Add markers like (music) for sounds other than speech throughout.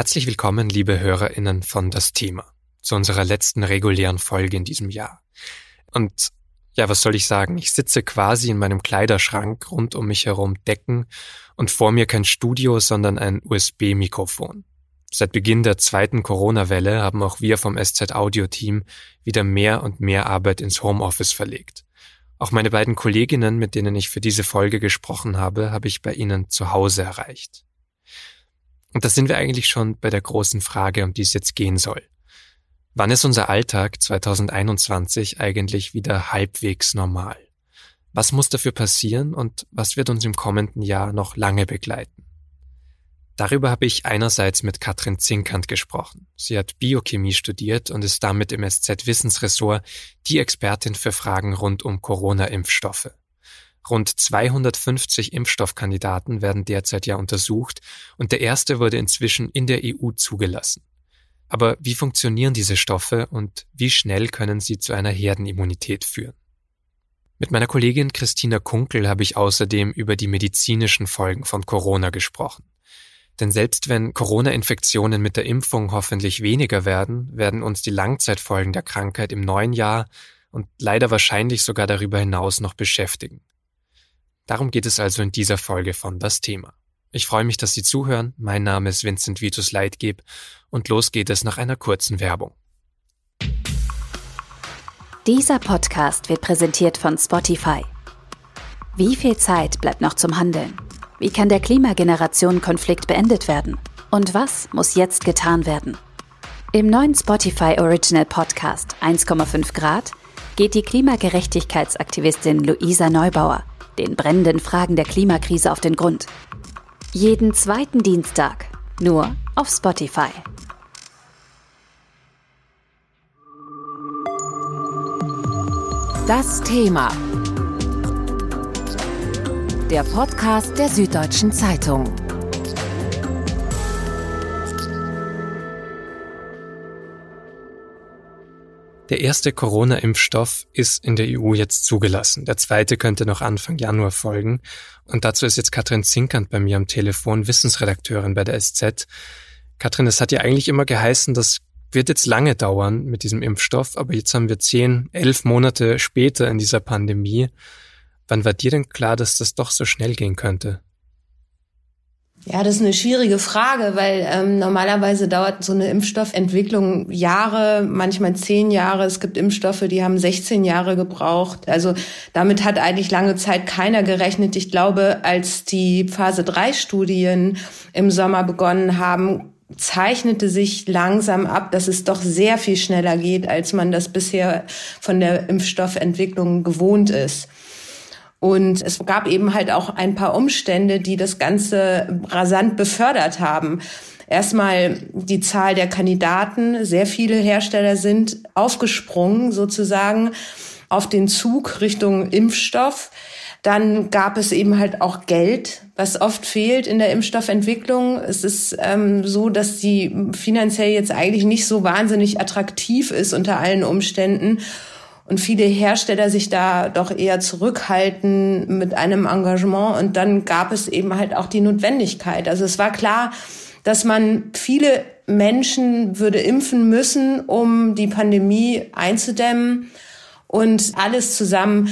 Herzlich willkommen, liebe HörerInnen von Das Thema, zu unserer letzten regulären Folge in diesem Jahr. Und ja, was soll ich sagen? Ich sitze quasi in meinem Kleiderschrank, rund um mich herum Decken und vor mir kein Studio, sondern ein USB-Mikrofon. Seit Beginn der zweiten Corona-Welle haben auch wir vom SZ-Audio-Team wieder mehr und mehr Arbeit ins Homeoffice verlegt. Auch meine beiden Kolleginnen, mit denen ich für diese Folge gesprochen habe, habe ich bei ihnen zu Hause erreicht. Und da sind wir eigentlich schon bei der großen Frage, um die es jetzt gehen soll. Wann ist unser Alltag 2021 eigentlich wieder halbwegs normal? Was muss dafür passieren und was wird uns im kommenden Jahr noch lange begleiten? Darüber habe ich einerseits mit Katrin Zinkant gesprochen. Sie hat Biochemie studiert und ist damit im SZ-Wissensressort die Expertin für Fragen rund um Corona-Impfstoffe. Rund 250 Impfstoffkandidaten werden derzeit ja untersucht und der erste wurde inzwischen in der EU zugelassen. Aber wie funktionieren diese Stoffe und wie schnell können sie zu einer Herdenimmunität führen? Mit meiner Kollegin Christina Kunkel habe ich außerdem über die medizinischen Folgen von Corona gesprochen. Denn selbst wenn Corona-Infektionen mit der Impfung hoffentlich weniger werden, werden uns die Langzeitfolgen der Krankheit im neuen Jahr und leider wahrscheinlich sogar darüber hinaus noch beschäftigen. Darum geht es also in dieser Folge von Das Thema. Ich freue mich, dass Sie zuhören. Mein Name ist Vincent Vitus Leitgeb und los geht es nach einer kurzen Werbung. Dieser Podcast wird präsentiert von Spotify. Wie viel Zeit bleibt noch zum Handeln? Wie kann der Klimageneration-Konflikt beendet werden? Und was muss jetzt getan werden? Im neuen Spotify Original Podcast 1,5 Grad geht die Klimagerechtigkeitsaktivistin Luisa Neubauer den brennenden Fragen der Klimakrise auf den Grund. Jeden zweiten Dienstag, nur auf Spotify. Das Thema. Der Podcast der Süddeutschen Zeitung. Der erste Corona-Impfstoff ist in der EU jetzt zugelassen. Der zweite könnte noch Anfang Januar folgen. Und dazu ist jetzt Katrin Zinkand bei mir am Telefon, Wissensredakteurin bei der SZ. Katrin, es hat ja eigentlich immer geheißen, das wird jetzt lange dauern mit diesem Impfstoff, aber jetzt haben wir zehn, elf Monate später in dieser Pandemie. Wann war dir denn klar, dass das doch so schnell gehen könnte? Ja, das ist eine schwierige Frage, weil ähm, normalerweise dauert so eine Impfstoffentwicklung Jahre, manchmal zehn Jahre. Es gibt Impfstoffe, die haben 16 Jahre gebraucht. Also damit hat eigentlich lange Zeit keiner gerechnet. Ich glaube, als die Phase 3 Studien im Sommer begonnen haben, zeichnete sich langsam ab, dass es doch sehr viel schneller geht, als man das bisher von der Impfstoffentwicklung gewohnt ist. Und es gab eben halt auch ein paar Umstände, die das Ganze rasant befördert haben. Erstmal die Zahl der Kandidaten. Sehr viele Hersteller sind aufgesprungen sozusagen auf den Zug Richtung Impfstoff. Dann gab es eben halt auch Geld, was oft fehlt in der Impfstoffentwicklung. Es ist ähm, so, dass die finanziell jetzt eigentlich nicht so wahnsinnig attraktiv ist unter allen Umständen und viele Hersteller sich da doch eher zurückhalten mit einem Engagement. Und dann gab es eben halt auch die Notwendigkeit. Also es war klar, dass man viele Menschen würde impfen müssen, um die Pandemie einzudämmen. Und alles zusammen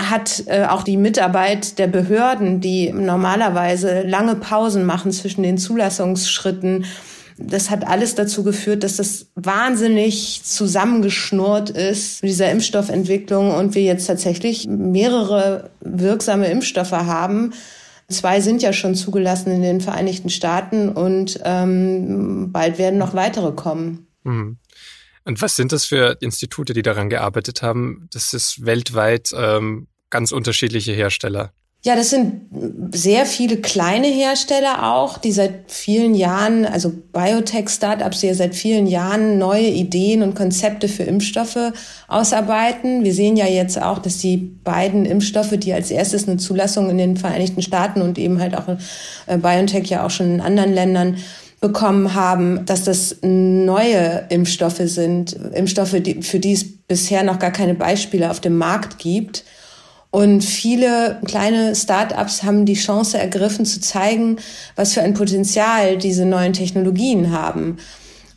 hat äh, auch die Mitarbeit der Behörden, die normalerweise lange Pausen machen zwischen den Zulassungsschritten, das hat alles dazu geführt, dass das wahnsinnig zusammengeschnurrt ist mit dieser Impfstoffentwicklung und wir jetzt tatsächlich mehrere wirksame Impfstoffe haben. Zwei sind ja schon zugelassen in den Vereinigten Staaten und ähm, bald werden noch weitere kommen. Mhm. Und was sind das für Institute, die daran gearbeitet haben? Das ist weltweit ähm, ganz unterschiedliche Hersteller. Ja, das sind sehr viele kleine Hersteller auch, die seit vielen Jahren, also Biotech-Startups, die ja seit vielen Jahren neue Ideen und Konzepte für Impfstoffe ausarbeiten. Wir sehen ja jetzt auch, dass die beiden Impfstoffe, die als erstes eine Zulassung in den Vereinigten Staaten und eben halt auch äh, BioNTech ja auch schon in anderen Ländern bekommen haben, dass das neue Impfstoffe sind, Impfstoffe, für die es bisher noch gar keine Beispiele auf dem Markt gibt. Und viele kleine Start-ups haben die Chance ergriffen zu zeigen, was für ein Potenzial diese neuen Technologien haben.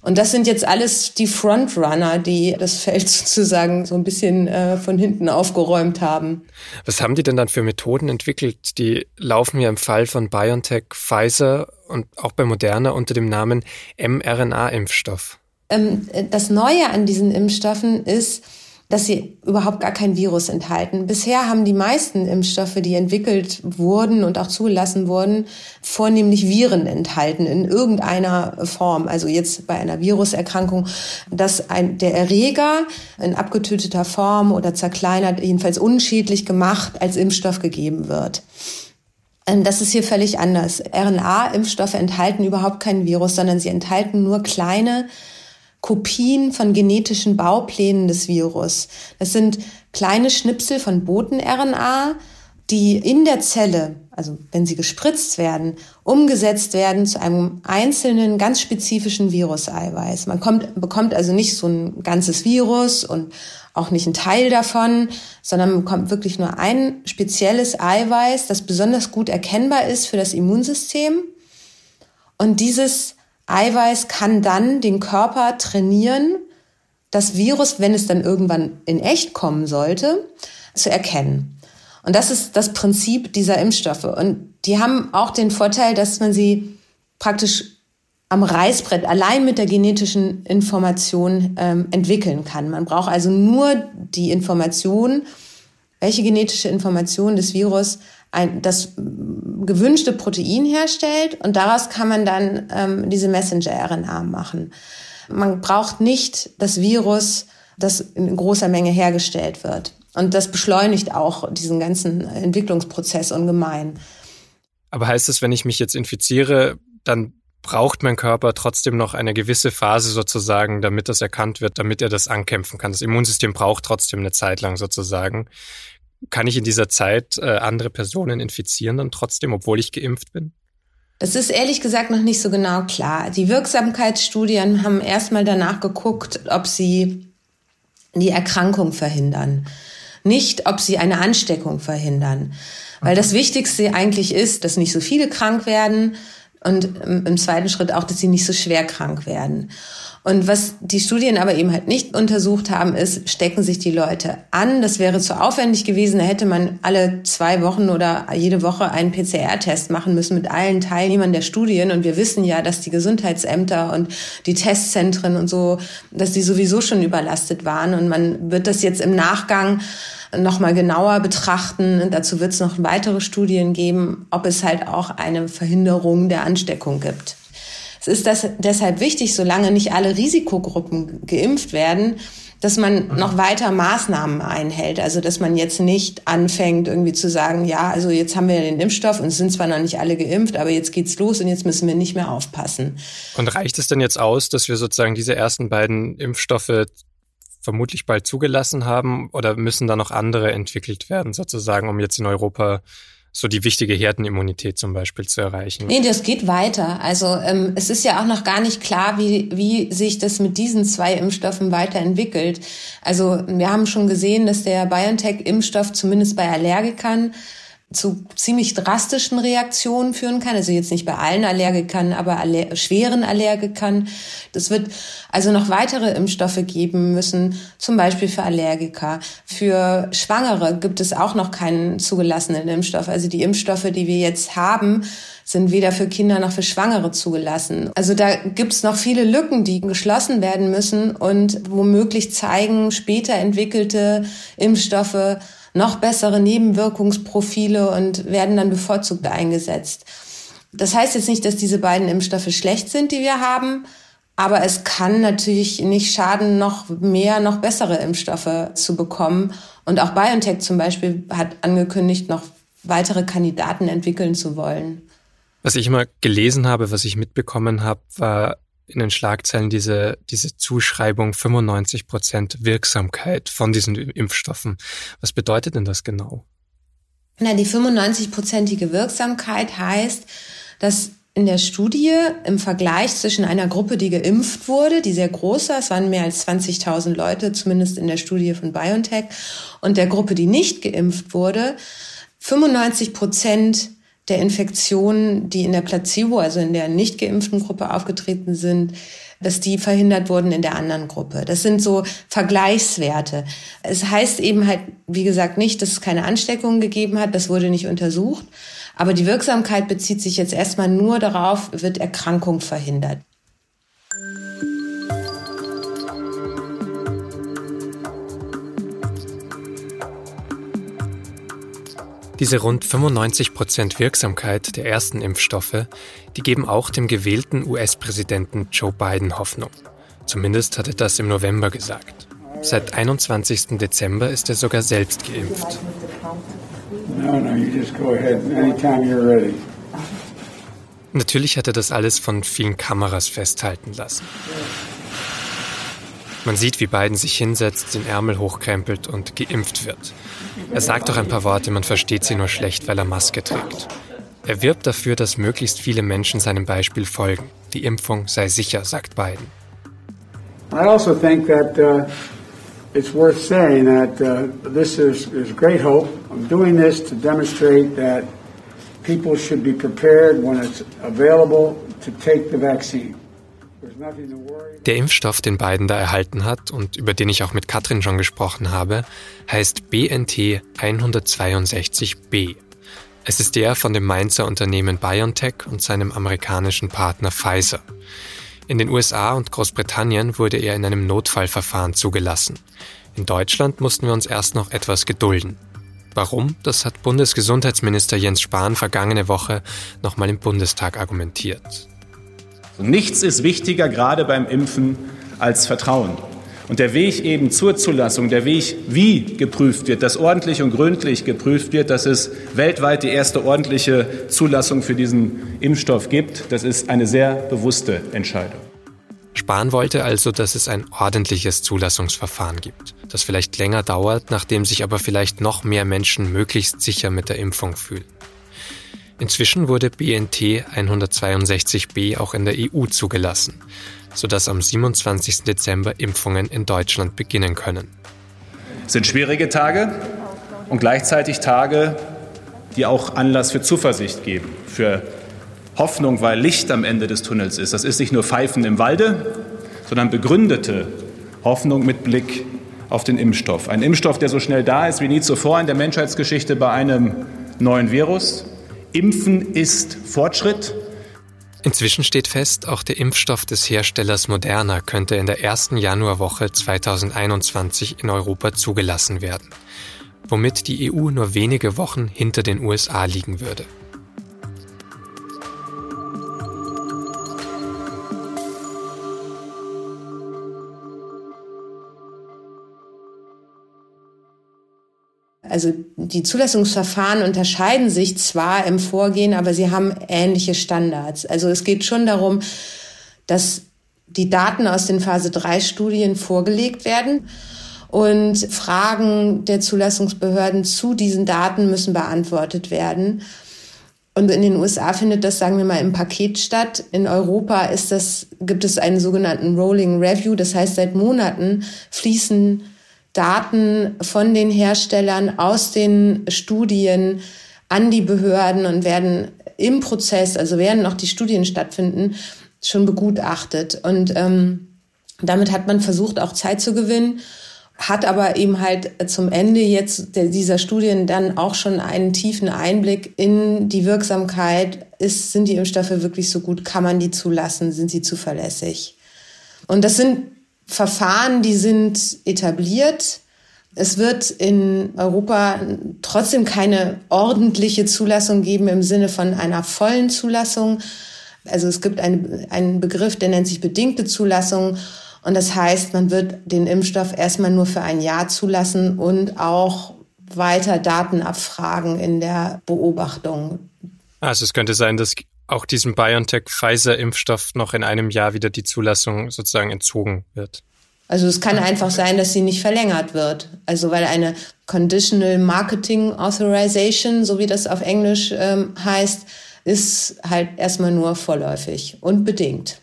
Und das sind jetzt alles die Frontrunner, die das Feld (laughs) sozusagen so ein bisschen äh, von hinten aufgeräumt haben. Was haben die denn dann für Methoden entwickelt? Die laufen ja im Fall von BioNTech, Pfizer und auch bei Moderna unter dem Namen mRNA-Impfstoff. Ähm, das Neue an diesen Impfstoffen ist, dass sie überhaupt gar kein Virus enthalten. Bisher haben die meisten Impfstoffe, die entwickelt wurden und auch zugelassen wurden, vornehmlich Viren enthalten in irgendeiner Form. Also jetzt bei einer Viruserkrankung, dass ein, der Erreger in abgetöteter Form oder zerkleinert, jedenfalls unschädlich gemacht, als Impfstoff gegeben wird. Ähm, das ist hier völlig anders. RNA-Impfstoffe enthalten überhaupt kein Virus, sondern sie enthalten nur kleine Kopien von genetischen Bauplänen des Virus. Das sind kleine Schnipsel von Boten-RNA, die in der Zelle, also wenn sie gespritzt werden, umgesetzt werden zu einem einzelnen, ganz spezifischen Viruseiweiß. Man kommt, bekommt also nicht so ein ganzes Virus und auch nicht ein Teil davon, sondern man bekommt wirklich nur ein spezielles Eiweiß, das besonders gut erkennbar ist für das Immunsystem. Und dieses Eiweiß kann dann den Körper trainieren, das Virus, wenn es dann irgendwann in echt kommen sollte, zu erkennen. Und das ist das Prinzip dieser Impfstoffe. Und die haben auch den Vorteil, dass man sie praktisch am Reißbrett allein mit der genetischen Information ähm, entwickeln kann. Man braucht also nur die Information, welche genetische Information des Virus ein, das gewünschte Protein herstellt und daraus kann man dann ähm, diese Messenger-RNA machen. Man braucht nicht das Virus, das in großer Menge hergestellt wird. Und das beschleunigt auch diesen ganzen Entwicklungsprozess ungemein. Aber heißt es, wenn ich mich jetzt infiziere, dann braucht mein Körper trotzdem noch eine gewisse Phase sozusagen, damit das erkannt wird, damit er das ankämpfen kann. Das Immunsystem braucht trotzdem eine Zeit lang sozusagen. Kann ich in dieser Zeit äh, andere Personen infizieren dann trotzdem, obwohl ich geimpft bin? Das ist ehrlich gesagt noch nicht so genau klar. Die Wirksamkeitsstudien haben erstmal danach geguckt, ob sie die Erkrankung verhindern, nicht ob sie eine Ansteckung verhindern. Weil das Wichtigste eigentlich ist, dass nicht so viele krank werden und im zweiten Schritt auch, dass sie nicht so schwer krank werden. Und was die Studien aber eben halt nicht untersucht haben, ist, stecken sich die Leute an. Das wäre zu aufwendig gewesen. Da hätte man alle zwei Wochen oder jede Woche einen PCR-Test machen müssen mit allen Teilnehmern der Studien. Und wir wissen ja, dass die Gesundheitsämter und die Testzentren und so, dass die sowieso schon überlastet waren. Und man wird das jetzt im Nachgang nochmal genauer betrachten. Dazu wird es noch weitere Studien geben, ob es halt auch eine Verhinderung der Ansteckung gibt. Es ist das deshalb wichtig, solange nicht alle Risikogruppen geimpft werden, dass man noch weiter Maßnahmen einhält. Also dass man jetzt nicht anfängt, irgendwie zu sagen, ja, also jetzt haben wir den Impfstoff und sind zwar noch nicht alle geimpft, aber jetzt geht's los und jetzt müssen wir nicht mehr aufpassen. Und reicht es denn jetzt aus, dass wir sozusagen diese ersten beiden Impfstoffe vermutlich bald zugelassen haben oder müssen da noch andere entwickelt werden, sozusagen, um jetzt in Europa so die wichtige Herdenimmunität zum Beispiel zu erreichen. Nee, das geht weiter. Also ähm, es ist ja auch noch gar nicht klar, wie, wie sich das mit diesen zwei Impfstoffen weiterentwickelt. Also wir haben schon gesehen, dass der BioNTech-Impfstoff zumindest bei Allergikern zu ziemlich drastischen Reaktionen führen kann. Also jetzt nicht bei allen Allergikern, aber aller schweren Allergikern. Das wird also noch weitere Impfstoffe geben müssen, zum Beispiel für Allergiker. Für Schwangere gibt es auch noch keinen zugelassenen Impfstoff. Also die Impfstoffe, die wir jetzt haben, sind weder für Kinder noch für Schwangere zugelassen. Also da gibt es noch viele Lücken, die geschlossen werden müssen und womöglich zeigen später entwickelte Impfstoffe, noch bessere Nebenwirkungsprofile und werden dann bevorzugt eingesetzt. Das heißt jetzt nicht, dass diese beiden Impfstoffe schlecht sind, die wir haben, aber es kann natürlich nicht schaden, noch mehr, noch bessere Impfstoffe zu bekommen. Und auch BioNTech zum Beispiel hat angekündigt, noch weitere Kandidaten entwickeln zu wollen. Was ich immer gelesen habe, was ich mitbekommen habe, war in den Schlagzeilen diese, diese Zuschreibung 95 Prozent Wirksamkeit von diesen Impfstoffen. Was bedeutet denn das genau? Na, die 95-prozentige Wirksamkeit heißt, dass in der Studie im Vergleich zwischen einer Gruppe, die geimpft wurde, die sehr groß war, es waren mehr als 20.000 Leute, zumindest in der Studie von BioNTech, und der Gruppe, die nicht geimpft wurde, 95 Prozent der Infektionen, die in der Placebo, also in der nicht geimpften Gruppe aufgetreten sind, dass die verhindert wurden in der anderen Gruppe. Das sind so Vergleichswerte. Es heißt eben halt, wie gesagt, nicht, dass es keine Ansteckungen gegeben hat. Das wurde nicht untersucht. Aber die Wirksamkeit bezieht sich jetzt erstmal nur darauf, wird Erkrankung verhindert. Diese rund 95 Prozent Wirksamkeit der ersten Impfstoffe, die geben auch dem gewählten US-Präsidenten Joe Biden Hoffnung. Zumindest hat er das im November gesagt. Seit 21. Dezember ist er sogar selbst geimpft. Natürlich hat er das alles von vielen Kameras festhalten lassen. Man sieht, wie Biden sich hinsetzt, den Ärmel hochkrempelt und geimpft wird. Er sagt auch ein paar Worte, man versteht sie nur schlecht, weil er Maske trägt. Er wirbt dafür, dass möglichst viele Menschen seinem Beispiel folgen. Die Impfung sei sicher, sagt Biden. I also think that uh, it's worth saying that uh, this is, is great hope. I'm doing this to demonstrate that people should be prepared when it's available to take the vaccine. Der Impfstoff, den Biden da erhalten hat und über den ich auch mit Katrin schon gesprochen habe, heißt BNT 162b. Es ist der von dem Mainzer Unternehmen BioNTech und seinem amerikanischen Partner Pfizer. In den USA und Großbritannien wurde er in einem Notfallverfahren zugelassen. In Deutschland mussten wir uns erst noch etwas gedulden. Warum? Das hat Bundesgesundheitsminister Jens Spahn vergangene Woche nochmal im Bundestag argumentiert. Nichts ist wichtiger, gerade beim Impfen, als Vertrauen. Und der Weg eben zur Zulassung, der Weg, wie geprüft wird, dass ordentlich und gründlich geprüft wird, dass es weltweit die erste ordentliche Zulassung für diesen Impfstoff gibt, das ist eine sehr bewusste Entscheidung. Spahn wollte also, dass es ein ordentliches Zulassungsverfahren gibt, das vielleicht länger dauert, nachdem sich aber vielleicht noch mehr Menschen möglichst sicher mit der Impfung fühlen. Inzwischen wurde BNT 162b auch in der EU zugelassen, sodass am 27. Dezember Impfungen in Deutschland beginnen können. Es sind schwierige Tage und gleichzeitig Tage, die auch Anlass für Zuversicht geben, für Hoffnung, weil Licht am Ende des Tunnels ist. Das ist nicht nur Pfeifen im Walde, sondern begründete Hoffnung mit Blick auf den Impfstoff. Ein Impfstoff, der so schnell da ist wie nie zuvor in der Menschheitsgeschichte bei einem neuen Virus Impfen ist Fortschritt. Inzwischen steht fest, auch der Impfstoff des Herstellers Moderna könnte in der ersten Januarwoche 2021 in Europa zugelassen werden, womit die EU nur wenige Wochen hinter den USA liegen würde. Also die Zulassungsverfahren unterscheiden sich zwar im Vorgehen, aber sie haben ähnliche Standards. Also es geht schon darum, dass die Daten aus den Phase 3 Studien vorgelegt werden und Fragen der Zulassungsbehörden zu diesen Daten müssen beantwortet werden. Und in den USA findet das, sagen wir mal, im Paket statt. In Europa ist das, gibt es einen sogenannten Rolling Review. Das heißt, seit Monaten fließen Daten von den Herstellern aus den Studien an die Behörden und werden im Prozess, also während noch die Studien stattfinden, schon begutachtet. Und ähm, damit hat man versucht, auch Zeit zu gewinnen, hat aber eben halt zum Ende jetzt dieser Studien dann auch schon einen tiefen Einblick in die Wirksamkeit. Ist, sind die Impfstoffe wirklich so gut? Kann man die zulassen? Sind sie zuverlässig? Und das sind Verfahren, die sind etabliert. Es wird in Europa trotzdem keine ordentliche Zulassung geben im Sinne von einer vollen Zulassung. Also es gibt eine, einen Begriff, der nennt sich bedingte Zulassung. Und das heißt, man wird den Impfstoff erstmal nur für ein Jahr zulassen und auch weiter Daten abfragen in der Beobachtung. Also es könnte sein, dass auch diesem BioNTech-Pfizer-Impfstoff noch in einem Jahr wieder die Zulassung sozusagen entzogen wird. Also es kann einfach sein, dass sie nicht verlängert wird. Also weil eine Conditional Marketing Authorization, so wie das auf Englisch ähm, heißt, ist halt erstmal nur vorläufig und bedingt.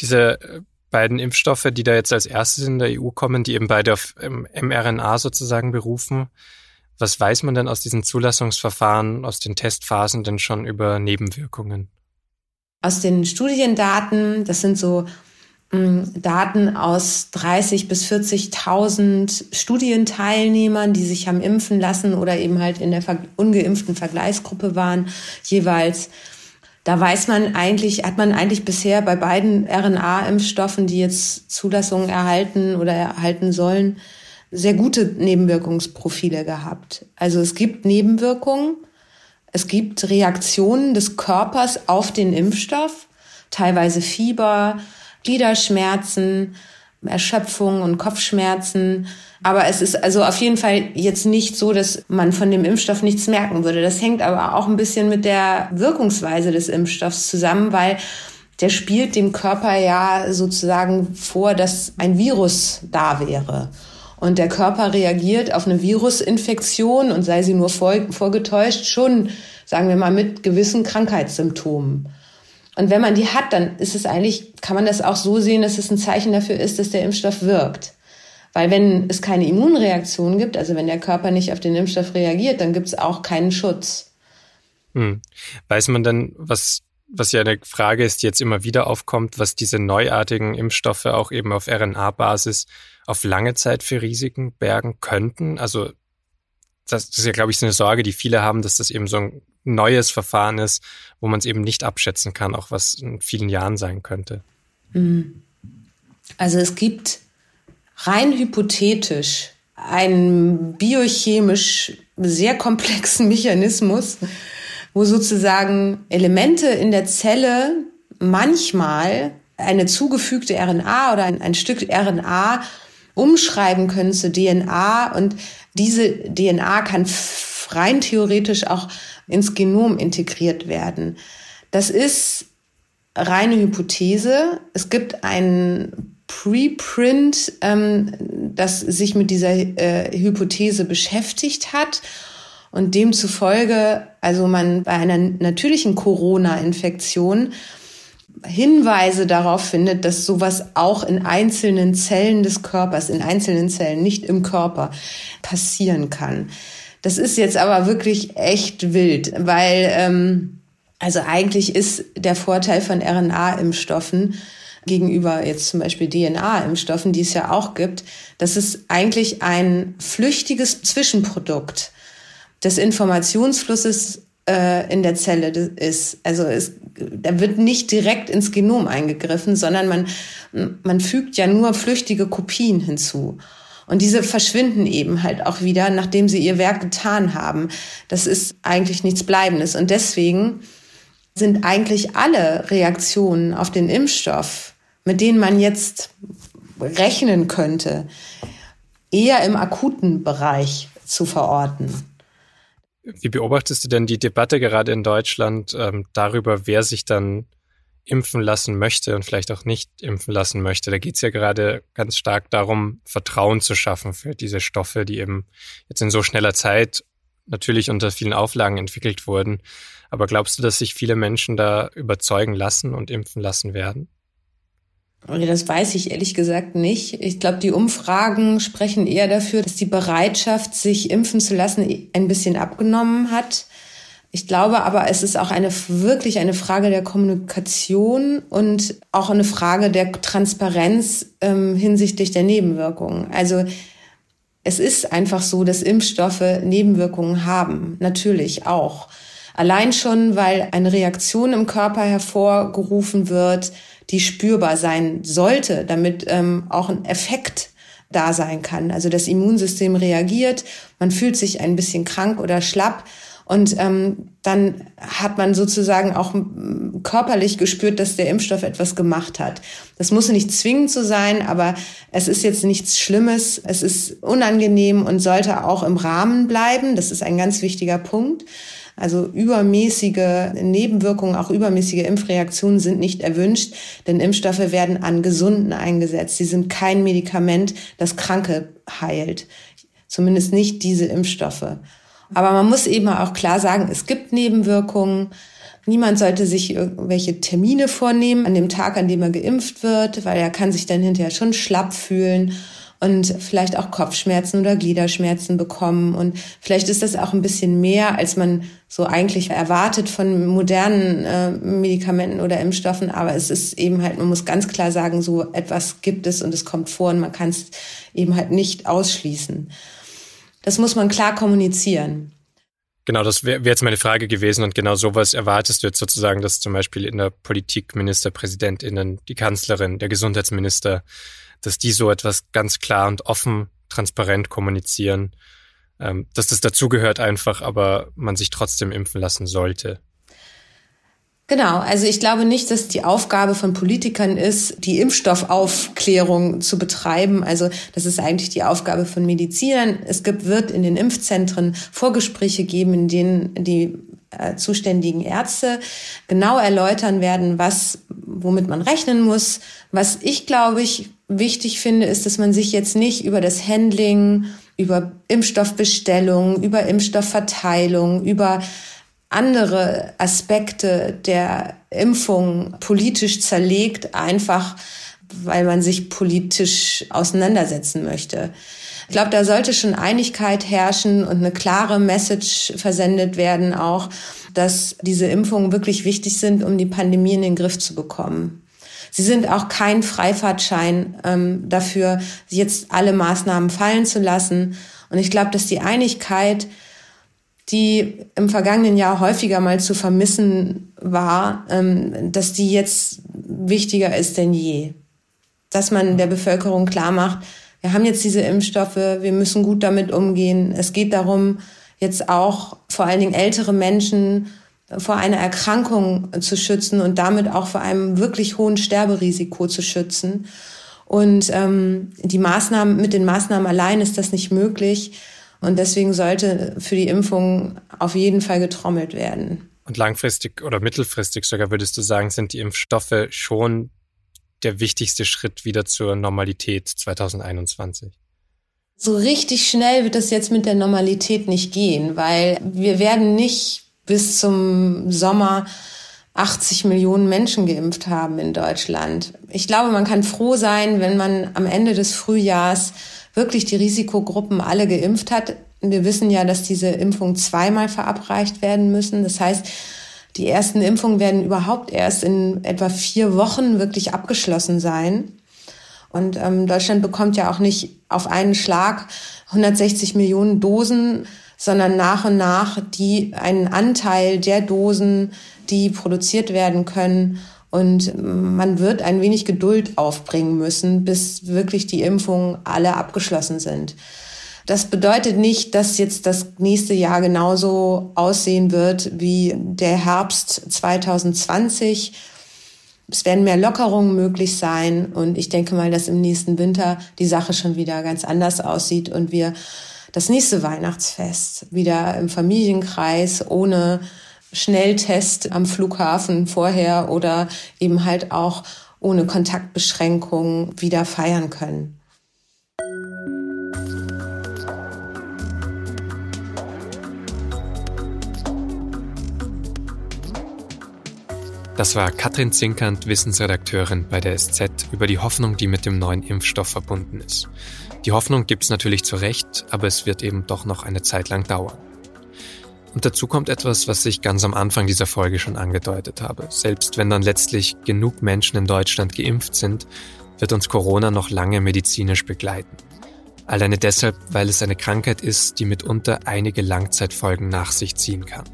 Diese äh, beiden Impfstoffe, die da jetzt als erstes in der EU kommen, die eben beide auf mRNA sozusagen berufen, was weiß man denn aus diesen Zulassungsverfahren, aus den Testphasen denn schon über Nebenwirkungen? Aus den Studiendaten, das sind so hm, Daten aus 30 bis 40.000 Studienteilnehmern, die sich haben impfen lassen oder eben halt in der ungeimpften Vergleichsgruppe waren, jeweils. Da weiß man eigentlich, hat man eigentlich bisher bei beiden RNA-Impfstoffen, die jetzt Zulassungen erhalten oder erhalten sollen, sehr gute Nebenwirkungsprofile gehabt. Also es gibt Nebenwirkungen, es gibt Reaktionen des Körpers auf den Impfstoff, teilweise Fieber, Gliederschmerzen, Erschöpfung und Kopfschmerzen. Aber es ist also auf jeden Fall jetzt nicht so, dass man von dem Impfstoff nichts merken würde. Das hängt aber auch ein bisschen mit der Wirkungsweise des Impfstoffs zusammen, weil der spielt dem Körper ja sozusagen vor, dass ein Virus da wäre. Und der Körper reagiert auf eine Virusinfektion und sei sie nur vorgetäuscht, schon, sagen wir mal, mit gewissen Krankheitssymptomen. Und wenn man die hat, dann ist es eigentlich, kann man das auch so sehen, dass es ein Zeichen dafür ist, dass der Impfstoff wirkt. Weil wenn es keine Immunreaktion gibt, also wenn der Körper nicht auf den Impfstoff reagiert, dann gibt es auch keinen Schutz. Hm. Weiß man dann, was, was ja eine Frage ist, die jetzt immer wieder aufkommt, was diese neuartigen Impfstoffe auch eben auf RNA-Basis auf lange Zeit für Risiken bergen könnten? Also das ist ja, glaube ich, so eine Sorge, die viele haben, dass das eben so ein neues Verfahren ist, wo man es eben nicht abschätzen kann, auch was in vielen Jahren sein könnte. Mhm. Also es gibt rein hypothetisch einen biochemisch sehr komplexen (laughs) Mechanismus, wo sozusagen Elemente in der Zelle manchmal eine zugefügte RNA oder ein, ein Stück RNA umschreiben können zu DNA und diese DNA kann rein theoretisch auch ins Genom integriert werden. Das ist reine Hypothese. Es gibt ein Preprint, ähm, das sich mit dieser äh, Hypothese beschäftigt hat und demzufolge, also man bei einer natürlichen Corona-Infektion Hinweise darauf findet, dass sowas auch in einzelnen Zellen des Körpers, in einzelnen Zellen, nicht im Körper, passieren kann. Das ist jetzt aber wirklich echt wild, weil ähm, also eigentlich ist der Vorteil von RNA-Impfstoffen gegenüber jetzt zum Beispiel DNA-Impfstoffen, die es ja auch gibt, dass es eigentlich ein flüchtiges Zwischenprodukt des Informationsflusses äh, in der Zelle ist. Also es, da wird nicht direkt ins Genom eingegriffen, sondern man, man fügt ja nur flüchtige Kopien hinzu. Und diese verschwinden eben halt auch wieder, nachdem sie ihr Werk getan haben. Das ist eigentlich nichts Bleibendes. Und deswegen sind eigentlich alle Reaktionen auf den Impfstoff, mit denen man jetzt rechnen könnte, eher im akuten Bereich zu verorten. Wie beobachtest du denn die Debatte gerade in Deutschland ähm, darüber, wer sich dann impfen lassen möchte und vielleicht auch nicht impfen lassen möchte. Da geht es ja gerade ganz stark darum, Vertrauen zu schaffen für diese Stoffe, die eben jetzt in so schneller Zeit natürlich unter vielen Auflagen entwickelt wurden. Aber glaubst du, dass sich viele Menschen da überzeugen lassen und impfen lassen werden? Das weiß ich ehrlich gesagt nicht. Ich glaube, die Umfragen sprechen eher dafür, dass die Bereitschaft, sich impfen zu lassen, ein bisschen abgenommen hat. Ich glaube aber, es ist auch eine, wirklich eine Frage der Kommunikation und auch eine Frage der Transparenz ähm, hinsichtlich der Nebenwirkungen. Also es ist einfach so, dass Impfstoffe Nebenwirkungen haben. Natürlich auch. Allein schon, weil eine Reaktion im Körper hervorgerufen wird, die spürbar sein sollte, damit ähm, auch ein Effekt da sein kann. Also das Immunsystem reagiert, man fühlt sich ein bisschen krank oder schlapp und ähm, dann hat man sozusagen auch körperlich gespürt, dass der Impfstoff etwas gemacht hat. Das muss nicht zwingend so sein, aber es ist jetzt nichts Schlimmes. Es ist unangenehm und sollte auch im Rahmen bleiben. Das ist ein ganz wichtiger Punkt. Also übermäßige Nebenwirkungen, auch übermäßige Impfreaktionen sind nicht erwünscht, denn Impfstoffe werden an Gesunden eingesetzt. Sie sind kein Medikament, das Kranke heilt. Zumindest nicht diese Impfstoffe. Aber man muss eben auch klar sagen, es gibt Nebenwirkungen. Niemand sollte sich irgendwelche Termine vornehmen an dem Tag, an dem er geimpft wird, weil er kann sich dann hinterher schon schlapp fühlen und vielleicht auch Kopfschmerzen oder Gliederschmerzen bekommen. Und vielleicht ist das auch ein bisschen mehr, als man so eigentlich erwartet von modernen äh, Medikamenten oder Impfstoffen. Aber es ist eben halt, man muss ganz klar sagen, so etwas gibt es und es kommt vor und man kann es eben halt nicht ausschließen. Das muss man klar kommunizieren. Genau, das wäre wär jetzt meine Frage gewesen und genau sowas erwartest du jetzt sozusagen, dass zum Beispiel in der Politik Ministerpräsidentinnen, die Kanzlerin, der Gesundheitsminister, dass die so etwas ganz klar und offen, transparent kommunizieren, ähm, dass das dazugehört einfach, aber man sich trotzdem impfen lassen sollte. Genau, also ich glaube nicht, dass die Aufgabe von Politikern ist, die Impfstoffaufklärung zu betreiben. Also das ist eigentlich die Aufgabe von Medizinern. Es gibt, wird in den Impfzentren Vorgespräche geben, in denen die äh, zuständigen Ärzte genau erläutern werden, was, womit man rechnen muss. Was ich glaube ich wichtig finde, ist, dass man sich jetzt nicht über das Handling, über Impfstoffbestellung, über Impfstoffverteilung, über andere Aspekte der Impfung politisch zerlegt, einfach weil man sich politisch auseinandersetzen möchte. Ich glaube, da sollte schon Einigkeit herrschen und eine klare Message versendet werden, auch, dass diese Impfungen wirklich wichtig sind, um die Pandemie in den Griff zu bekommen. Sie sind auch kein Freifahrtschein ähm, dafür, jetzt alle Maßnahmen fallen zu lassen. Und ich glaube, dass die Einigkeit die im vergangenen Jahr häufiger mal zu vermissen war, ähm, dass die jetzt wichtiger ist denn je. Dass man der Bevölkerung klar macht, wir haben jetzt diese Impfstoffe, wir müssen gut damit umgehen. Es geht darum, jetzt auch vor allen Dingen ältere Menschen vor einer Erkrankung zu schützen und damit auch vor einem wirklich hohen Sterberisiko zu schützen. Und ähm, die Maßnahmen, mit den Maßnahmen allein ist das nicht möglich. Und deswegen sollte für die Impfung auf jeden Fall getrommelt werden. Und langfristig oder mittelfristig sogar würdest du sagen, sind die Impfstoffe schon der wichtigste Schritt wieder zur Normalität 2021? So richtig schnell wird es jetzt mit der Normalität nicht gehen, weil wir werden nicht bis zum Sommer 80 Millionen Menschen geimpft haben in Deutschland. Ich glaube, man kann froh sein, wenn man am Ende des Frühjahrs wirklich die Risikogruppen alle geimpft hat. Wir wissen ja, dass diese Impfungen zweimal verabreicht werden müssen. Das heißt, die ersten Impfungen werden überhaupt erst in etwa vier Wochen wirklich abgeschlossen sein. Und ähm, Deutschland bekommt ja auch nicht auf einen Schlag 160 Millionen Dosen, sondern nach und nach die einen Anteil der Dosen, die produziert werden können und man wird ein wenig Geduld aufbringen müssen, bis wirklich die Impfungen alle abgeschlossen sind. Das bedeutet nicht, dass jetzt das nächste Jahr genauso aussehen wird wie der Herbst 2020. Es werden mehr Lockerungen möglich sein und ich denke mal, dass im nächsten Winter die Sache schon wieder ganz anders aussieht und wir das nächste Weihnachtsfest wieder im Familienkreis ohne Schnelltest am Flughafen vorher oder eben halt auch ohne Kontaktbeschränkungen wieder feiern können. Das war Katrin Zinkand, Wissensredakteurin bei der SZ, über die Hoffnung, die mit dem neuen Impfstoff verbunden ist. Die Hoffnung gibt es natürlich zu Recht, aber es wird eben doch noch eine Zeit lang dauern. Und dazu kommt etwas, was ich ganz am Anfang dieser Folge schon angedeutet habe. Selbst wenn dann letztlich genug Menschen in Deutschland geimpft sind, wird uns Corona noch lange medizinisch begleiten. Alleine deshalb, weil es eine Krankheit ist, die mitunter einige Langzeitfolgen nach sich ziehen kann.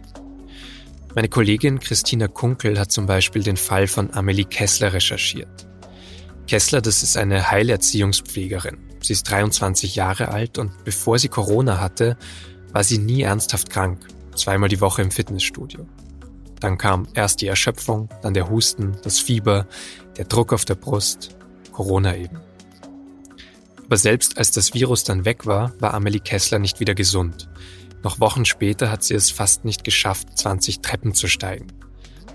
Meine Kollegin Christina Kunkel hat zum Beispiel den Fall von Amelie Kessler recherchiert. Kessler, das ist eine Heilerziehungspflegerin. Sie ist 23 Jahre alt und bevor sie Corona hatte, war sie nie ernsthaft krank zweimal die Woche im Fitnessstudio. Dann kam erst die Erschöpfung, dann der Husten, das Fieber, der Druck auf der Brust, Corona eben. Aber selbst als das Virus dann weg war, war Amelie Kessler nicht wieder gesund. Noch Wochen später hat sie es fast nicht geschafft, 20 Treppen zu steigen.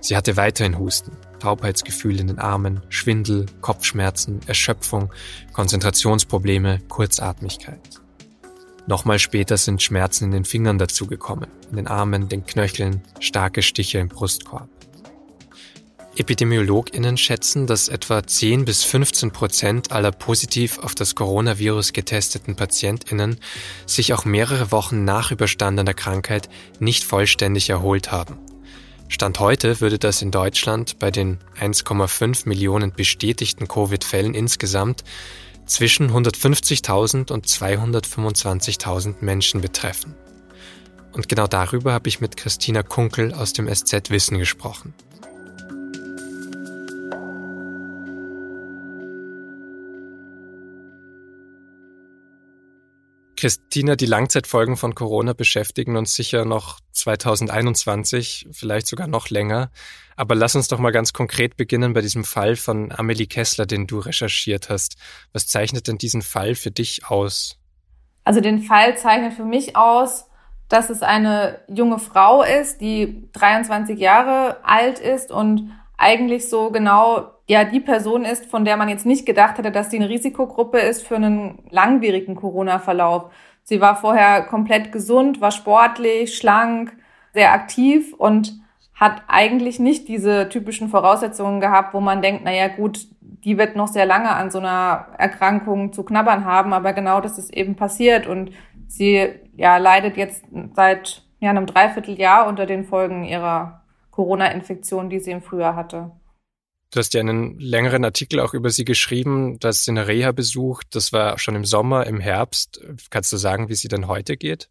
Sie hatte weiterhin Husten, Taubheitsgefühl in den Armen, Schwindel, Kopfschmerzen, Erschöpfung, Konzentrationsprobleme, Kurzatmigkeit. Nochmal später sind Schmerzen in den Fingern dazugekommen, in den Armen, den Knöcheln, starke Stiche im Brustkorb. EpidemiologInnen schätzen, dass etwa 10 bis 15 Prozent aller positiv auf das Coronavirus getesteten PatientInnen sich auch mehrere Wochen nach überstandener Krankheit nicht vollständig erholt haben. Stand heute würde das in Deutschland bei den 1,5 Millionen bestätigten Covid-Fällen insgesamt zwischen 150.000 und 225.000 Menschen betreffen. Und genau darüber habe ich mit Christina Kunkel aus dem SZ Wissen gesprochen. Christina, die Langzeitfolgen von Corona beschäftigen uns sicher noch 2021, vielleicht sogar noch länger. Aber lass uns doch mal ganz konkret beginnen bei diesem Fall von Amelie Kessler, den du recherchiert hast. Was zeichnet denn diesen Fall für dich aus? Also den Fall zeichnet für mich aus, dass es eine junge Frau ist, die 23 Jahre alt ist und eigentlich so genau ja die Person ist, von der man jetzt nicht gedacht hätte, dass sie eine Risikogruppe ist für einen langwierigen Corona-Verlauf. Sie war vorher komplett gesund, war sportlich, schlank, sehr aktiv und hat eigentlich nicht diese typischen Voraussetzungen gehabt, wo man denkt, na ja, gut, die wird noch sehr lange an so einer Erkrankung zu knabbern haben, aber genau das ist eben passiert und sie ja leidet jetzt seit ja, einem Dreivierteljahr unter den Folgen ihrer Corona-Infektion, die sie im Frühjahr hatte. Du hast ja einen längeren Artikel auch über sie geschrieben, dass sie eine Reha besucht. Das war schon im Sommer, im Herbst. Kannst du sagen, wie sie denn heute geht?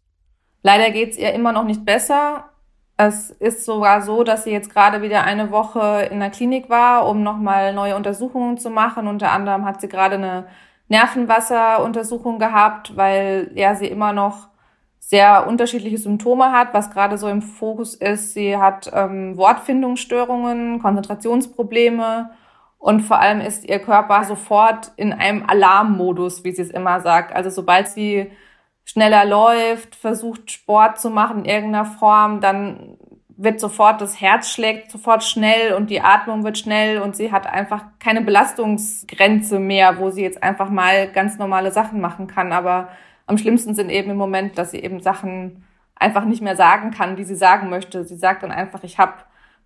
Leider geht es ihr immer noch nicht besser. Es ist sogar so, dass sie jetzt gerade wieder eine Woche in der Klinik war, um nochmal neue Untersuchungen zu machen. Unter anderem hat sie gerade eine Nervenwasseruntersuchung gehabt, weil ja sie immer noch sehr unterschiedliche Symptome hat, was gerade so im Fokus ist. Sie hat ähm, Wortfindungsstörungen, Konzentrationsprobleme und vor allem ist ihr Körper sofort in einem Alarmmodus, wie sie es immer sagt. Also sobald sie schneller läuft, versucht Sport zu machen in irgendeiner Form, dann wird sofort das Herz schlägt sofort schnell und die Atmung wird schnell und sie hat einfach keine Belastungsgrenze mehr, wo sie jetzt einfach mal ganz normale Sachen machen kann. Aber am schlimmsten sind eben im Moment, dass sie eben Sachen einfach nicht mehr sagen kann, die sie sagen möchte. Sie sagt dann einfach, ich habe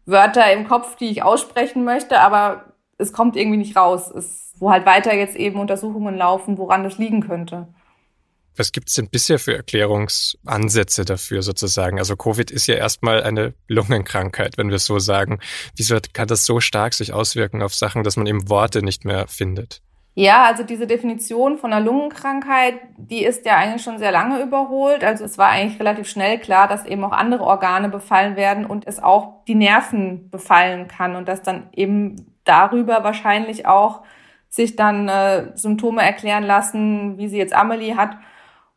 Wörter im Kopf, die ich aussprechen möchte, aber es kommt irgendwie nicht raus. Es, wo halt weiter jetzt eben Untersuchungen laufen, woran das liegen könnte. Was gibt es denn bisher für Erklärungsansätze dafür sozusagen? Also Covid ist ja erstmal eine Lungenkrankheit, wenn wir es so sagen. Wieso kann das so stark sich auswirken auf Sachen, dass man eben Worte nicht mehr findet? Ja, also diese Definition von einer Lungenkrankheit, die ist ja eigentlich schon sehr lange überholt. Also es war eigentlich relativ schnell klar, dass eben auch andere Organe befallen werden und es auch die Nerven befallen kann und dass dann eben darüber wahrscheinlich auch sich dann äh, Symptome erklären lassen, wie sie jetzt Amelie hat.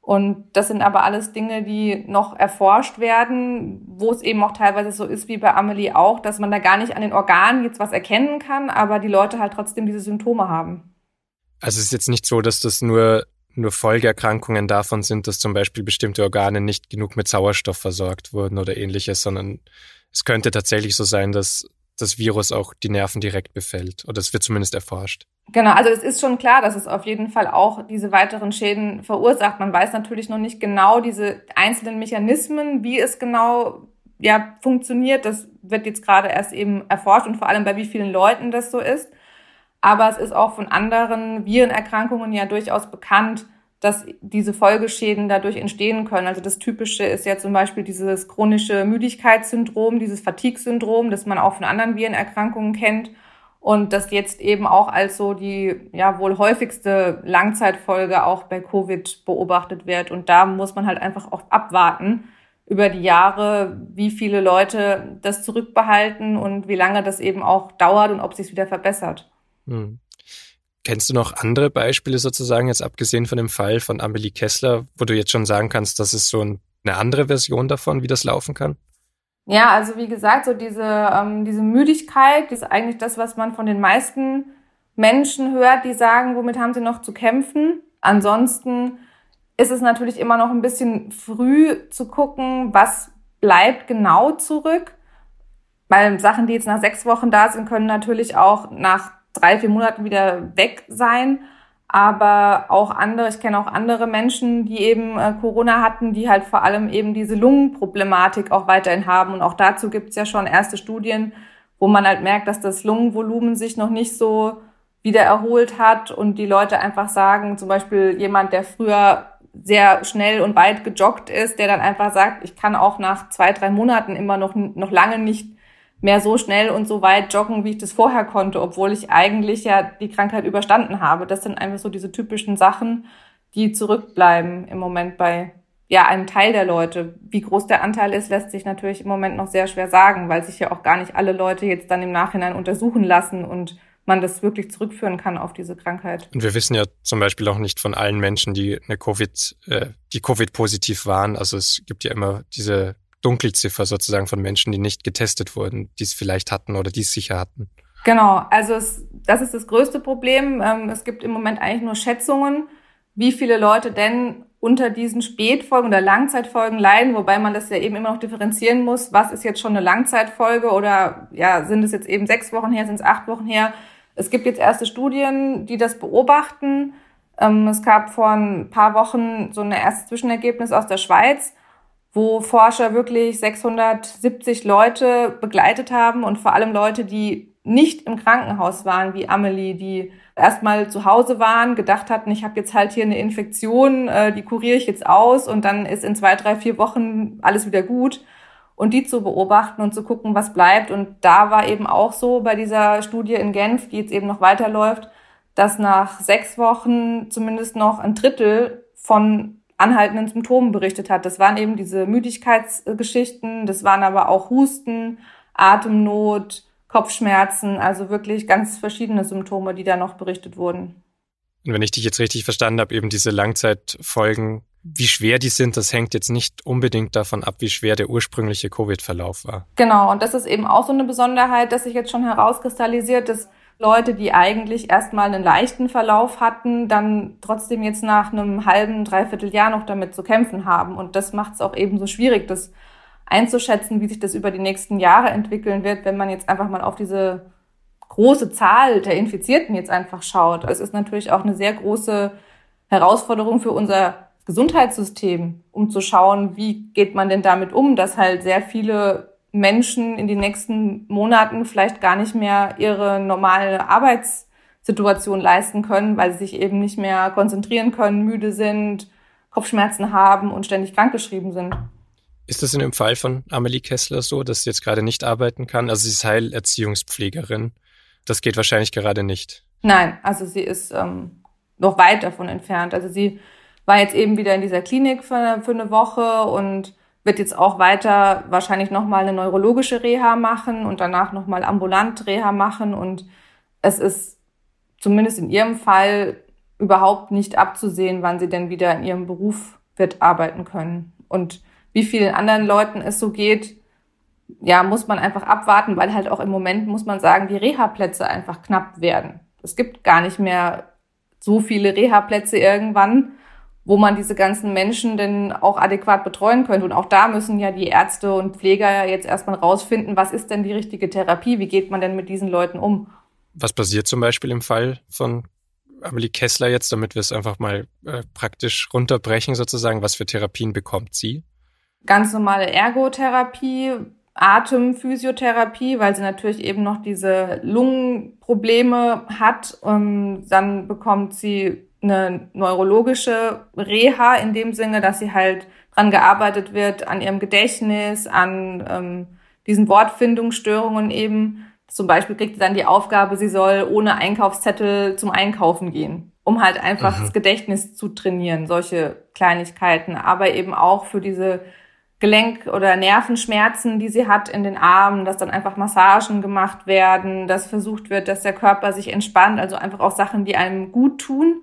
Und das sind aber alles Dinge, die noch erforscht werden, wo es eben auch teilweise so ist wie bei Amelie auch, dass man da gar nicht an den Organen jetzt was erkennen kann, aber die Leute halt trotzdem diese Symptome haben. Also es ist jetzt nicht so, dass das nur, nur Folgeerkrankungen davon sind, dass zum Beispiel bestimmte Organe nicht genug mit Sauerstoff versorgt wurden oder ähnliches, sondern es könnte tatsächlich so sein, dass das Virus auch die Nerven direkt befällt. Oder es wird zumindest erforscht. Genau, also es ist schon klar, dass es auf jeden Fall auch diese weiteren Schäden verursacht. Man weiß natürlich noch nicht genau diese einzelnen Mechanismen, wie es genau ja, funktioniert. Das wird jetzt gerade erst eben erforscht und vor allem bei wie vielen Leuten das so ist. Aber es ist auch von anderen Virenerkrankungen ja durchaus bekannt, dass diese Folgeschäden dadurch entstehen können. Also das Typische ist ja zum Beispiel dieses chronische Müdigkeitssyndrom, dieses Fatigue-Syndrom, das man auch von anderen Virenerkrankungen kennt und das jetzt eben auch als so die ja wohl häufigste Langzeitfolge auch bei Covid beobachtet wird. Und da muss man halt einfach auch abwarten über die Jahre, wie viele Leute das zurückbehalten und wie lange das eben auch dauert und ob sich wieder verbessert. Hm. Kennst du noch andere Beispiele sozusagen, jetzt abgesehen von dem Fall von Amelie Kessler, wo du jetzt schon sagen kannst, das ist so ein, eine andere Version davon, wie das laufen kann? Ja, also wie gesagt, so diese, ähm, diese Müdigkeit, die ist eigentlich das, was man von den meisten Menschen hört, die sagen, womit haben sie noch zu kämpfen. Ansonsten ist es natürlich immer noch ein bisschen früh zu gucken, was bleibt genau zurück. Weil Sachen, die jetzt nach sechs Wochen da sind, können natürlich auch nach drei, vier Monaten wieder weg sein. aber auch andere, ich kenne auch andere Menschen, die eben äh, Corona hatten, die halt vor allem eben diese Lungenproblematik auch weiterhin haben. Und auch dazu gibt es ja schon erste Studien, wo man halt merkt, dass das Lungenvolumen sich noch nicht so wieder erholt hat und die Leute einfach sagen, zum Beispiel jemand, der früher sehr schnell und weit gejoggt ist, der dann einfach sagt, ich kann auch nach zwei, drei Monaten immer noch, noch lange nicht mehr so schnell und so weit joggen, wie ich das vorher konnte, obwohl ich eigentlich ja die Krankheit überstanden habe. Das sind einfach so diese typischen Sachen, die zurückbleiben im Moment bei ja, einem Teil der Leute. Wie groß der Anteil ist, lässt sich natürlich im Moment noch sehr schwer sagen, weil sich ja auch gar nicht alle Leute jetzt dann im Nachhinein untersuchen lassen und man das wirklich zurückführen kann auf diese Krankheit. Und wir wissen ja zum Beispiel auch nicht von allen Menschen, die eine Covid, äh, die Covid positiv waren. Also es gibt ja immer diese Dunkelziffer sozusagen von Menschen, die nicht getestet wurden, die es vielleicht hatten oder die es sicher hatten. Genau, also es, das ist das größte Problem. Ähm, es gibt im Moment eigentlich nur Schätzungen, wie viele Leute denn unter diesen Spätfolgen oder Langzeitfolgen leiden, wobei man das ja eben immer noch differenzieren muss. Was ist jetzt schon eine Langzeitfolge oder ja, sind es jetzt eben sechs Wochen her, sind es acht Wochen her? Es gibt jetzt erste Studien, die das beobachten. Ähm, es gab vor ein paar Wochen so ein erstes Zwischenergebnis aus der Schweiz wo Forscher wirklich 670 Leute begleitet haben und vor allem Leute, die nicht im Krankenhaus waren, wie Amelie, die erstmal zu Hause waren, gedacht hatten, ich habe jetzt halt hier eine Infektion, äh, die kuriere ich jetzt aus und dann ist in zwei, drei, vier Wochen alles wieder gut. Und die zu beobachten und zu gucken, was bleibt. Und da war eben auch so bei dieser Studie in Genf, die jetzt eben noch weiterläuft, dass nach sechs Wochen zumindest noch ein Drittel von anhaltenden Symptomen berichtet hat. Das waren eben diese Müdigkeitsgeschichten, das waren aber auch Husten, Atemnot, Kopfschmerzen, also wirklich ganz verschiedene Symptome, die da noch berichtet wurden. Und wenn ich dich jetzt richtig verstanden habe, eben diese Langzeitfolgen, wie schwer die sind, das hängt jetzt nicht unbedingt davon ab, wie schwer der ursprüngliche Covid-Verlauf war. Genau, und das ist eben auch so eine Besonderheit, dass sich jetzt schon herauskristallisiert, dass Leute, die eigentlich erstmal einen leichten Verlauf hatten, dann trotzdem jetzt nach einem halben, dreiviertel Jahr noch damit zu kämpfen haben. Und das macht es auch eben so schwierig, das einzuschätzen, wie sich das über die nächsten Jahre entwickeln wird, wenn man jetzt einfach mal auf diese große Zahl der Infizierten jetzt einfach schaut. Es ist natürlich auch eine sehr große Herausforderung für unser Gesundheitssystem, um zu schauen, wie geht man denn damit um, dass halt sehr viele Menschen in den nächsten Monaten vielleicht gar nicht mehr ihre normale Arbeitssituation leisten können, weil sie sich eben nicht mehr konzentrieren können, müde sind, Kopfschmerzen haben und ständig krankgeschrieben sind. Ist das in dem Fall von Amelie Kessler so, dass sie jetzt gerade nicht arbeiten kann? Also sie ist Heilerziehungspflegerin. Das geht wahrscheinlich gerade nicht. Nein, also sie ist ähm, noch weit davon entfernt. Also sie war jetzt eben wieder in dieser Klinik für, für eine Woche und wird jetzt auch weiter wahrscheinlich nochmal eine neurologische Reha machen und danach nochmal ambulant Reha machen. Und es ist zumindest in ihrem Fall überhaupt nicht abzusehen, wann sie denn wieder in ihrem Beruf wird arbeiten können. Und wie vielen anderen Leuten es so geht, ja, muss man einfach abwarten, weil halt auch im Moment, muss man sagen, die Reha-Plätze einfach knapp werden. Es gibt gar nicht mehr so viele Reha-Plätze irgendwann wo man diese ganzen Menschen denn auch adäquat betreuen könnte. Und auch da müssen ja die Ärzte und Pfleger jetzt erstmal rausfinden, was ist denn die richtige Therapie? Wie geht man denn mit diesen Leuten um? Was passiert zum Beispiel im Fall von Amelie Kessler jetzt, damit wir es einfach mal äh, praktisch runterbrechen sozusagen? Was für Therapien bekommt sie? Ganz normale Ergotherapie, Atemphysiotherapie, weil sie natürlich eben noch diese Lungenprobleme hat. Und dann bekommt sie eine neurologische Reha in dem Sinne, dass sie halt dran gearbeitet wird, an ihrem Gedächtnis, an ähm, diesen Wortfindungsstörungen eben. Zum Beispiel kriegt sie dann die Aufgabe, sie soll ohne Einkaufszettel zum Einkaufen gehen, um halt einfach mhm. das Gedächtnis zu trainieren, solche Kleinigkeiten, aber eben auch für diese Gelenk- oder Nervenschmerzen, die sie hat in den Armen, dass dann einfach Massagen gemacht werden, dass versucht wird, dass der Körper sich entspannt, also einfach auch Sachen, die einem gut tun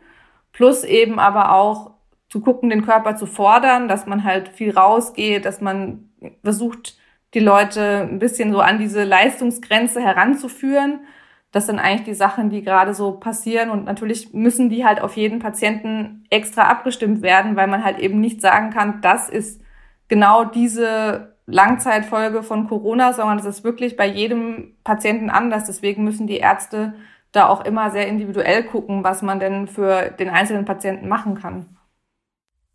Plus eben aber auch zu gucken, den Körper zu fordern, dass man halt viel rausgeht, dass man versucht, die Leute ein bisschen so an diese Leistungsgrenze heranzuführen. Das sind eigentlich die Sachen, die gerade so passieren. Und natürlich müssen die halt auf jeden Patienten extra abgestimmt werden, weil man halt eben nicht sagen kann, das ist genau diese Langzeitfolge von Corona, sondern das ist wirklich bei jedem Patienten anders. Deswegen müssen die Ärzte da auch immer sehr individuell gucken, was man denn für den einzelnen Patienten machen kann.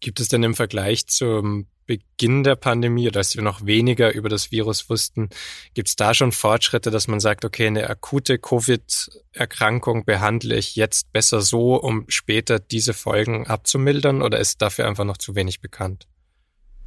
Gibt es denn im Vergleich zum Beginn der Pandemie oder als wir noch weniger über das Virus wussten, gibt es da schon Fortschritte, dass man sagt, okay, eine akute Covid-Erkrankung behandle ich jetzt besser so, um später diese Folgen abzumildern oder ist dafür einfach noch zu wenig bekannt?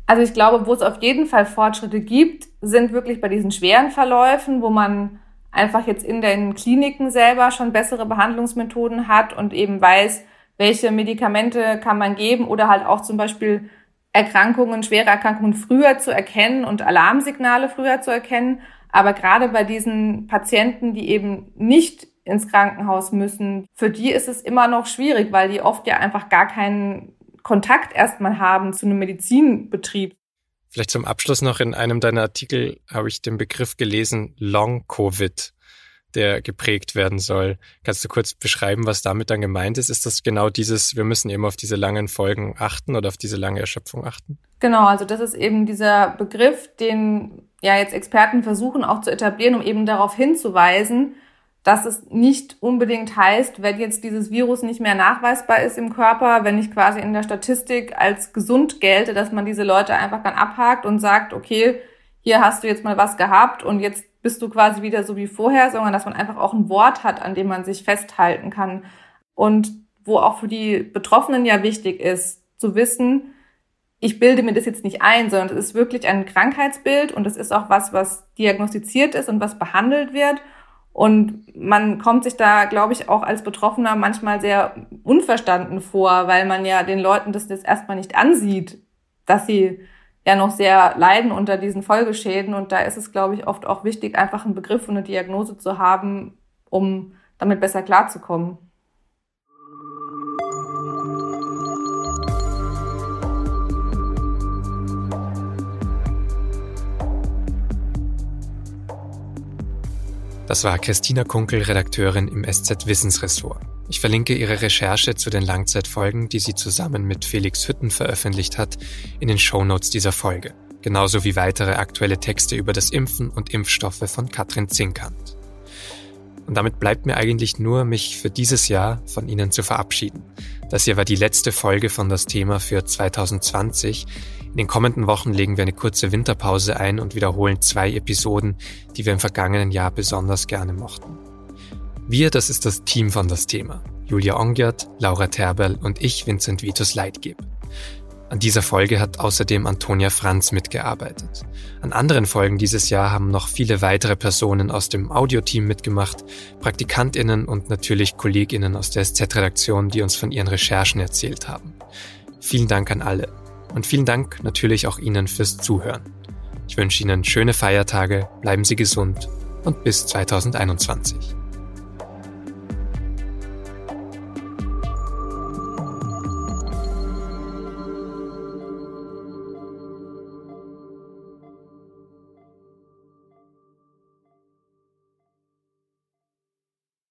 Also ich glaube, wo es auf jeden Fall Fortschritte gibt, sind wirklich bei diesen schweren Verläufen, wo man einfach jetzt in den Kliniken selber schon bessere Behandlungsmethoden hat und eben weiß, welche Medikamente kann man geben oder halt auch zum Beispiel Erkrankungen, schwere Erkrankungen früher zu erkennen und Alarmsignale früher zu erkennen. Aber gerade bei diesen Patienten, die eben nicht ins Krankenhaus müssen, für die ist es immer noch schwierig, weil die oft ja einfach gar keinen Kontakt erstmal haben zu einem Medizinbetrieb. Vielleicht zum Abschluss noch in einem deiner Artikel habe ich den Begriff gelesen, Long Covid der geprägt werden soll. Kannst du kurz beschreiben, was damit dann gemeint ist? Ist das genau dieses, wir müssen eben auf diese langen Folgen achten oder auf diese lange Erschöpfung achten? Genau, also das ist eben dieser Begriff, den ja jetzt Experten versuchen auch zu etablieren, um eben darauf hinzuweisen, dass es nicht unbedingt heißt, wenn jetzt dieses Virus nicht mehr nachweisbar ist im Körper, wenn ich quasi in der Statistik als gesund gelte, dass man diese Leute einfach dann abhakt und sagt, okay, hier hast du jetzt mal was gehabt und jetzt bist du quasi wieder so wie vorher, sondern dass man einfach auch ein Wort hat, an dem man sich festhalten kann. Und wo auch für die Betroffenen ja wichtig ist, zu wissen, ich bilde mir das jetzt nicht ein, sondern es ist wirklich ein Krankheitsbild und es ist auch was, was diagnostiziert ist und was behandelt wird. Und man kommt sich da, glaube ich, auch als Betroffener manchmal sehr unverstanden vor, weil man ja den Leuten das jetzt erstmal nicht ansieht, dass sie ja noch sehr leiden unter diesen Folgeschäden. Und da ist es, glaube ich, oft auch wichtig, einfach einen Begriff und eine Diagnose zu haben, um damit besser klarzukommen. Das war Christina Kunkel, Redakteurin im SZ Wissensressort. Ich verlinke ihre Recherche zu den Langzeitfolgen, die sie zusammen mit Felix Hütten veröffentlicht hat, in den Shownotes dieser Folge. Genauso wie weitere aktuelle Texte über das Impfen und Impfstoffe von Katrin Zinkant. Und damit bleibt mir eigentlich nur, mich für dieses Jahr von Ihnen zu verabschieden. Das hier war die letzte Folge von das Thema für 2020. In den kommenden Wochen legen wir eine kurze Winterpause ein und wiederholen zwei Episoden, die wir im vergangenen Jahr besonders gerne mochten. Wir, das ist das Team von das Thema. Julia Ongiert, Laura Terberl und ich, Vincent Vitus Leitgeb. An dieser Folge hat außerdem Antonia Franz mitgearbeitet. An anderen Folgen dieses Jahr haben noch viele weitere Personen aus dem Audioteam mitgemacht, Praktikantinnen und natürlich Kolleginnen aus der SZ-Redaktion, die uns von ihren Recherchen erzählt haben. Vielen Dank an alle und vielen Dank natürlich auch Ihnen fürs Zuhören. Ich wünsche Ihnen schöne Feiertage, bleiben Sie gesund und bis 2021.